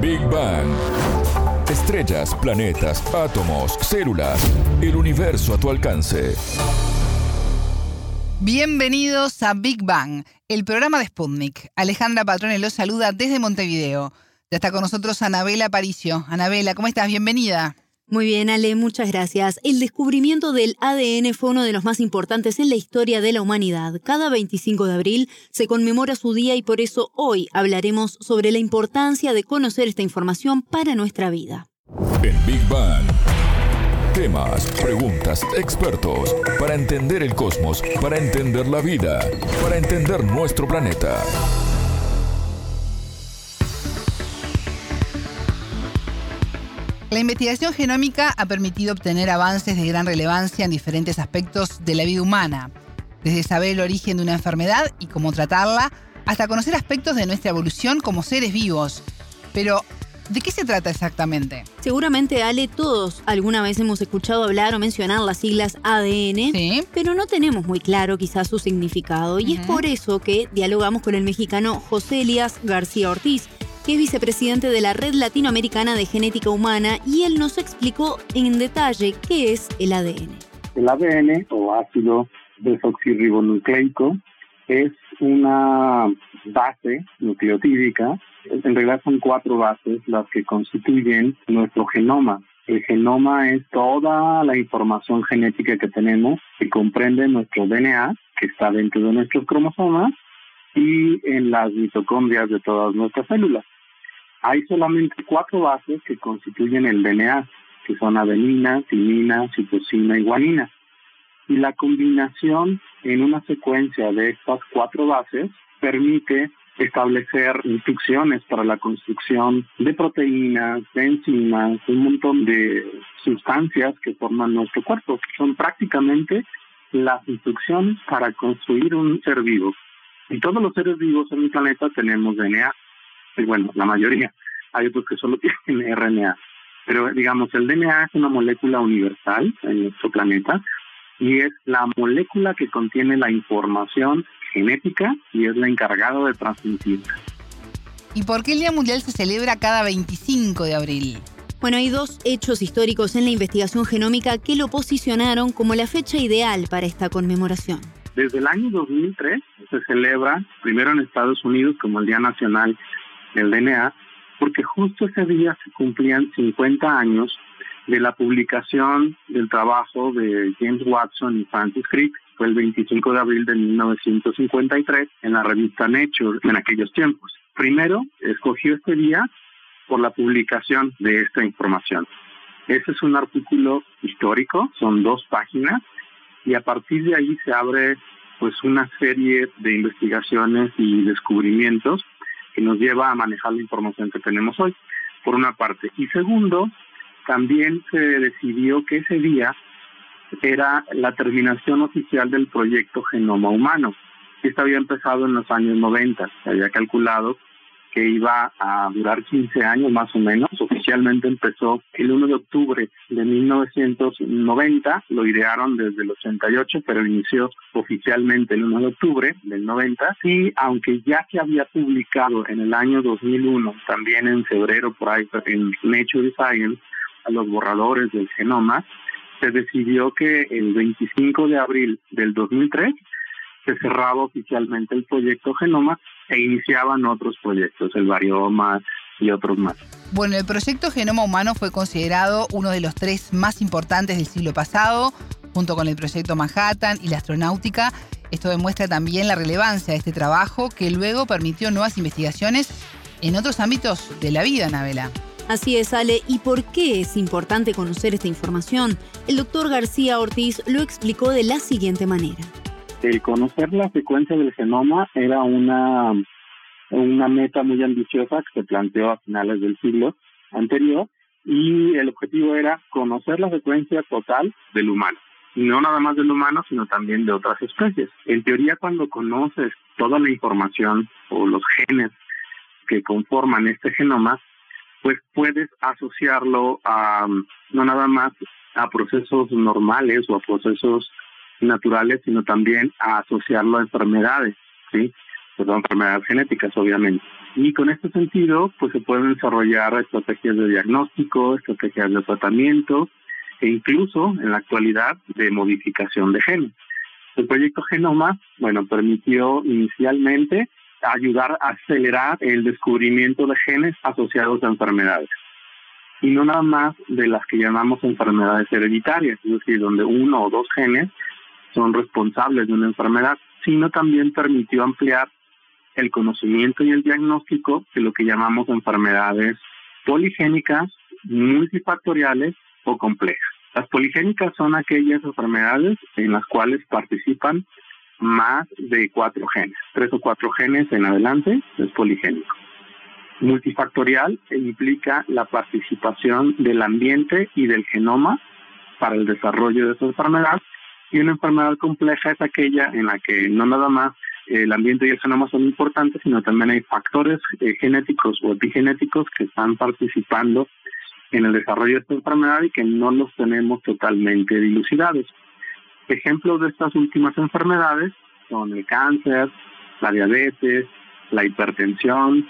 Big Bang. Estrellas, planetas, átomos, células, el universo a tu alcance. Bienvenidos a Big Bang, el programa de Sputnik. Alejandra Patrone los saluda desde Montevideo. Ya está con nosotros Anabela Aparicio. Anabela, ¿cómo estás? Bienvenida. Muy bien, Ale, muchas gracias. El descubrimiento del ADN fue uno de los más importantes en la historia de la humanidad. Cada 25 de abril se conmemora su día y por eso hoy hablaremos sobre la importancia de conocer esta información para nuestra vida. En Big Bang. Temas, preguntas, expertos, para entender el cosmos, para entender la vida, para entender nuestro planeta. La investigación genómica ha permitido obtener avances de gran relevancia en diferentes aspectos de la vida humana, desde saber el origen de una enfermedad y cómo tratarla, hasta conocer aspectos de nuestra evolución como seres vivos. Pero, ¿de qué se trata exactamente? Seguramente, Ale, todos alguna vez hemos escuchado hablar o mencionar las siglas ADN, Sí. pero no tenemos muy claro quizás su significado. Y es por eso que dialogamos con el mexicano José Elías García Ortiz, que es vicepresidente de la Red Latinoamericana de Genética Humana, y él nos explicó en detalle qué es el ADN. El ADN o ácido desoxirribonucleico es una base nucleotídica. En realidad son cuatro bases las que constituyen nuestro genoma. El genoma es toda la información genética que tenemos que comprende nuestro DNA, que está dentro de nuestros cromosomas, y en las mitocondrias de todas nuestras células. Hay solamente cuatro bases que constituyen el DNA, que son adenina, timina, citosina y guanina. Y la combinación en una secuencia de estas cuatro bases permite establecer instrucciones para la construcción de proteínas, de enzimas, un montón de sustancias que forman nuestro cuerpo. Son prácticamente las instrucciones para construir un ser vivo. Y todos los seres vivos en el planeta tenemos DNA. Y bueno, la mayoría. Hay otros que solo tienen RNA. Pero digamos, el DNA es una molécula universal en nuestro planeta y es la molécula que contiene la información genética y es la encargada de transmitirla. ¿Y por qué el Día Mundial se celebra cada 25 de abril? Bueno, hay dos hechos históricos en la investigación genómica que lo posicionaron como la fecha ideal para esta conmemoración. Desde el año 2003 se celebra, primero en Estados Unidos como el Día Nacional del DNA, porque justo ese día se cumplían 50 años de la publicación del trabajo de James Watson y Francis Crick, fue el 25 de abril de 1953 en la revista Nature en aquellos tiempos. Primero, escogió este día por la publicación de esta información. Ese es un artículo histórico, son dos páginas, y a partir de ahí se abre pues una serie de investigaciones y descubrimientos que nos lleva a manejar la información que tenemos hoy, por una parte. Y segundo, también se decidió que ese día era la terminación oficial del proyecto Genoma Humano. Esto había empezado en los años 90, se había calculado que iba a durar 15 años más o menos. Oficialmente empezó el 1 de octubre de 1990, lo idearon desde el 88, pero inició oficialmente el 1 de octubre del 90. Y aunque ya se había publicado en el año 2001, también en febrero por ahí en Nature Science, a los borradores del genoma, se decidió que el 25 de abril del 2003 se cerraba oficialmente el proyecto Genoma e iniciaban otros proyectos, el Varioma y otros más. Bueno, el proyecto Genoma Humano fue considerado uno de los tres más importantes del siglo pasado, junto con el proyecto Manhattan y la astronáutica. Esto demuestra también la relevancia de este trabajo que luego permitió nuevas investigaciones en otros ámbitos de la vida, Anabela. Así es, Ale. ¿Y por qué es importante conocer esta información? El doctor García Ortiz lo explicó de la siguiente manera. El conocer la secuencia del genoma era una, una meta muy ambiciosa que se planteó a finales del siglo anterior y el objetivo era conocer la secuencia total del humano. No nada más del humano, sino también de otras especies. En teoría, cuando conoces toda la información o los genes que conforman este genoma, pues puedes asociarlo a no nada más a procesos normales o a procesos naturales, sino también a asociarlo a enfermedades, ¿sí? Perdón, enfermedades genéticas, obviamente. Y con este sentido, pues se pueden desarrollar estrategias de diagnóstico, estrategias de tratamiento e incluso en la actualidad de modificación de genes. El proyecto Genoma, bueno, permitió inicialmente ayudar a acelerar el descubrimiento de genes asociados a enfermedades. Y no nada más de las que llamamos enfermedades hereditarias, es decir, donde uno o dos genes son responsables de una enfermedad, sino también permitió ampliar el conocimiento y el diagnóstico de lo que llamamos enfermedades poligénicas, multifactoriales o complejas. Las poligénicas son aquellas enfermedades en las cuales participan más de cuatro genes, tres o cuatro genes en adelante es poligénico. Multifactorial implica la participación del ambiente y del genoma para el desarrollo de esa enfermedad y una enfermedad compleja es aquella en la que no nada más el ambiente y el genoma son importantes, sino también hay factores eh, genéticos o epigenéticos que están participando en el desarrollo de esta enfermedad y que no los tenemos totalmente dilucidados. Ejemplos de estas últimas enfermedades son el cáncer, la diabetes, la hipertensión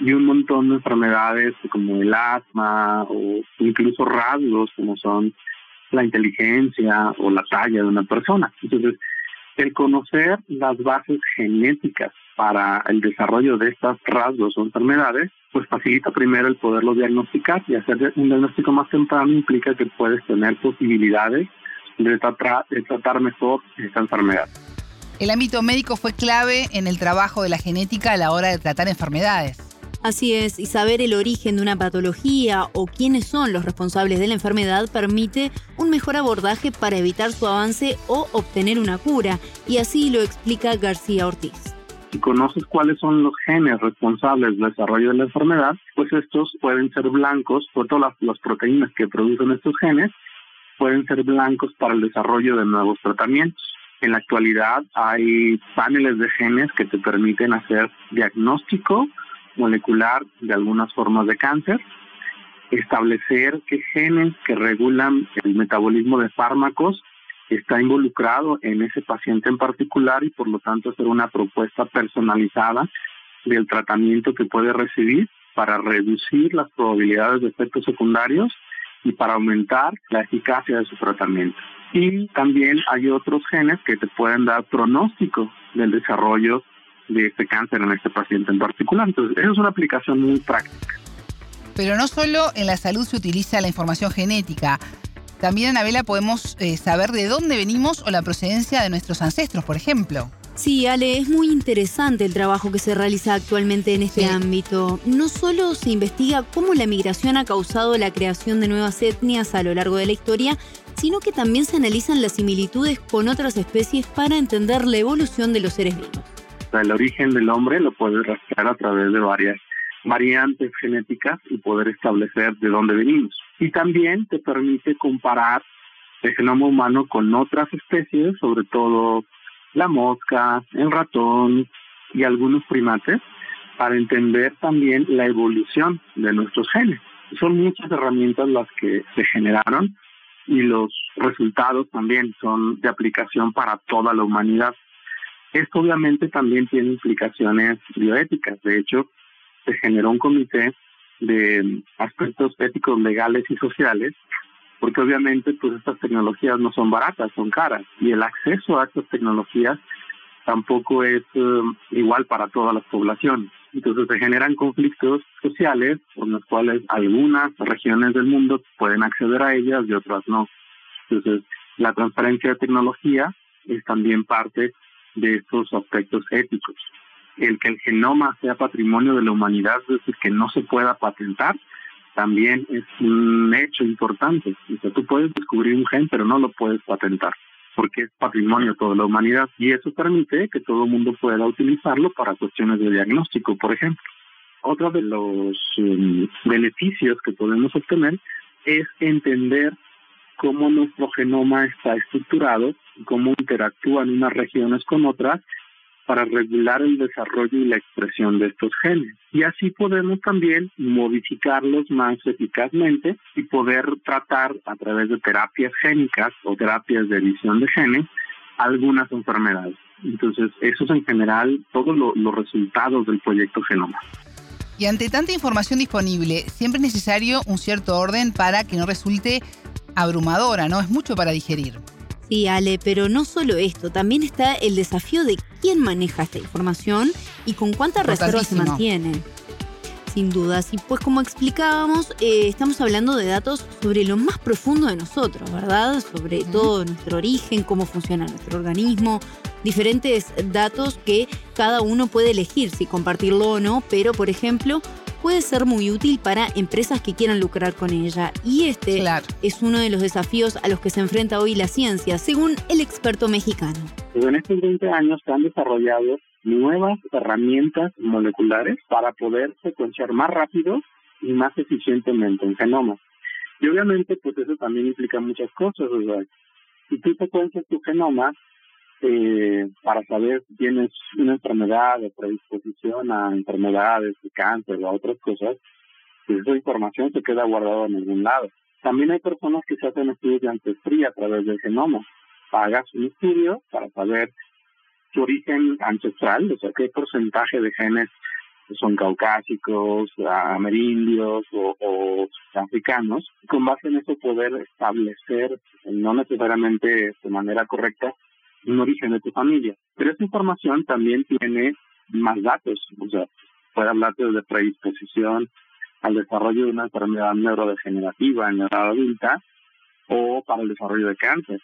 y un montón de enfermedades como el asma o incluso rasgos como son la inteligencia o la talla de una persona. Entonces, el conocer las bases genéticas para el desarrollo de estas rasgos o enfermedades, pues facilita primero el poderlo diagnosticar y hacer un diagnóstico más temprano implica que puedes tener posibilidades de tratar, mejor esta enfermedad. El ámbito médico fue clave en el trabajo de la genética a la hora de tratar enfermedades. Así es, y saber el origen de una patología o quiénes son los responsables de la enfermedad permite un mejor abordaje para evitar su avance o obtener una cura, y así lo explica García Ortiz. Si conoces cuáles son los genes responsables del desarrollo de la enfermedad, pues estos pueden ser blancos, por todas las proteínas que producen estos genes, pueden ser blancos para el desarrollo de nuevos tratamientos. En la actualidad hay paneles de genes que te permiten hacer diagnóstico molecular de algunas formas de cáncer, establecer qué genes que regulan el metabolismo de fármacos está involucrado en ese paciente en particular y por lo tanto hacer una propuesta personalizada del tratamiento que puede recibir para reducir las probabilidades de efectos secundarios y para aumentar la eficacia de su tratamiento. Y también hay otros genes que te pueden dar pronóstico del desarrollo de este cáncer en este paciente en particular. Entonces, eso es una aplicación muy práctica. Pero no solo en la salud se utiliza la información genética. También, Anabela, podemos eh, saber de dónde venimos o la procedencia de nuestros ancestros, por ejemplo. Sí, Ale, es muy interesante el trabajo que se realiza actualmente en este ámbito. No solo se investiga cómo la migración ha causado la creación de nuevas etnias a lo largo de la historia, sino que también se analizan las similitudes con otras especies para entender la evolución de los seres vivos. El origen del hombre lo puedes rastrear a través de varias variantes genéticas y poder establecer de dónde venimos. Y también te permite comparar el genoma humano con otras especies, sobre todo la mosca, el ratón y algunos primates para entender también la evolución de nuestros genes. Son muchas herramientas las que se generaron y los resultados también son de aplicación para toda la humanidad. Esto obviamente también tiene implicaciones bioéticas. De hecho, se generó un comité de aspectos éticos, legales y sociales porque obviamente pues estas tecnologías no son baratas, son caras y el acceso a estas tecnologías tampoco es eh, igual para todas las poblaciones. Entonces se generan conflictos sociales por los cuales algunas regiones del mundo pueden acceder a ellas y otras no. Entonces la transparencia de tecnología es también parte de estos aspectos éticos. El que el genoma sea patrimonio de la humanidad, es decir, que no se pueda patentar, también es un hecho importante. O sea, tú puedes descubrir un gen, pero no lo puedes patentar, porque es patrimonio de toda la humanidad y eso permite que todo el mundo pueda utilizarlo para cuestiones de diagnóstico, por ejemplo. Otro de los um, beneficios que podemos obtener es entender cómo nuestro genoma está estructurado, cómo interactúan unas regiones con otras para regular el desarrollo y la expresión de estos genes. Y así podemos también modificarlos más eficazmente y poder tratar a través de terapias génicas o terapias de edición de genes algunas enfermedades. Entonces, eso es en general todos los resultados del proyecto Genoma. Y ante tanta información disponible, siempre es necesario un cierto orden para que no resulte abrumadora, ¿no? Es mucho para digerir. Sí, Ale, pero no solo esto, también está el desafío de quién maneja esta información y con cuánta reserva se mantiene. Sin dudas, y pues como explicábamos, eh, estamos hablando de datos sobre lo más profundo de nosotros, ¿verdad? Sobre todo nuestro origen, cómo funciona nuestro organismo, diferentes datos que cada uno puede elegir si compartirlo o no, pero por ejemplo, puede ser muy útil para empresas que quieran lucrar con ella. Y este es uno de los desafíos a los que se enfrenta hoy la ciencia, según el experto mexicano. Pues en estos 20 años se han desarrollado nuevas herramientas moleculares para poder secuenciar más rápido y más eficientemente un genoma. Y obviamente, pues eso también implica muchas cosas. O sea, si tú secuencias tu genoma, eh, para saber si tienes una enfermedad de predisposición a enfermedades de cáncer o a otras cosas, pues esa información se queda guardada en algún lado. También hay personas que se hacen estudios de ancestría a través del genoma. Pagas un estudio para saber su origen ancestral, o sea, qué porcentaje de genes son caucásicos, amerindios o, o, africanos, con base en eso poder establecer, no necesariamente de manera correcta, un origen de tu familia. Pero esa información también tiene más datos, o sea, puede hablarte de predisposición al desarrollo de una enfermedad neurodegenerativa en la edad adulta o para el desarrollo de cáncer.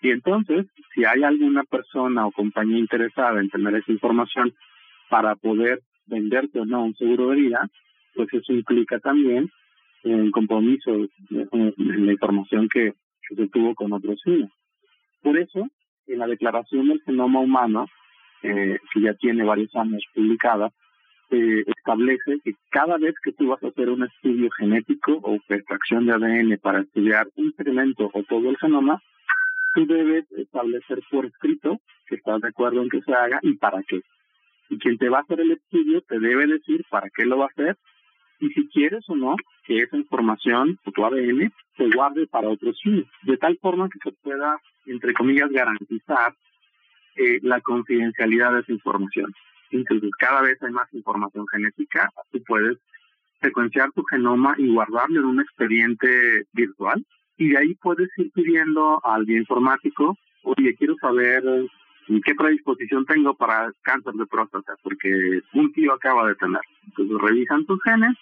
Y entonces, si hay alguna persona o compañía interesada en tener esa información para poder venderte o no un seguro de vida, pues eso implica también un compromiso en la información que, se tuvo con otros fines. Por eso, en la Declaración del Genoma Humano, eh, que ya tiene varios años publicada, eh, establece que cada vez que tú vas a hacer un estudio genético o extracción de ADN para estudiar un segmento o todo el genoma, tú debes establecer por escrito que estás de acuerdo en que se haga y para qué. Y quien te va a hacer el estudio te debe decir para qué lo va a hacer y si quieres o no que esa información o tu ADN se guarde para otros fines, de tal forma que se pueda entre comillas, garantizar eh, la confidencialidad de esa información. Entonces, cada vez hay más información genética, tú puedes secuenciar tu genoma y guardarlo en un expediente virtual y de ahí puedes ir pidiendo al bioinformático, oye, quiero saber qué predisposición tengo para cáncer de próstata, porque un tío acaba de tener. Entonces revisan tus genes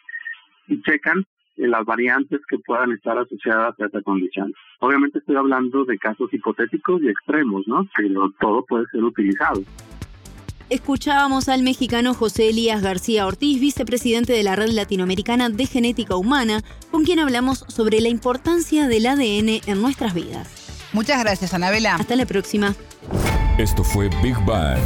y checan las variantes que puedan estar asociadas a esa condición. Obviamente estoy hablando de casos hipotéticos y extremos, ¿no? Pero todo puede ser utilizado. Escuchábamos al mexicano José Elías García Ortiz, vicepresidente de la Red Latinoamericana de Genética Humana, con quien hablamos sobre la importancia del ADN en nuestras vidas. Muchas gracias, Anabela. Hasta la próxima. Esto fue Big Bang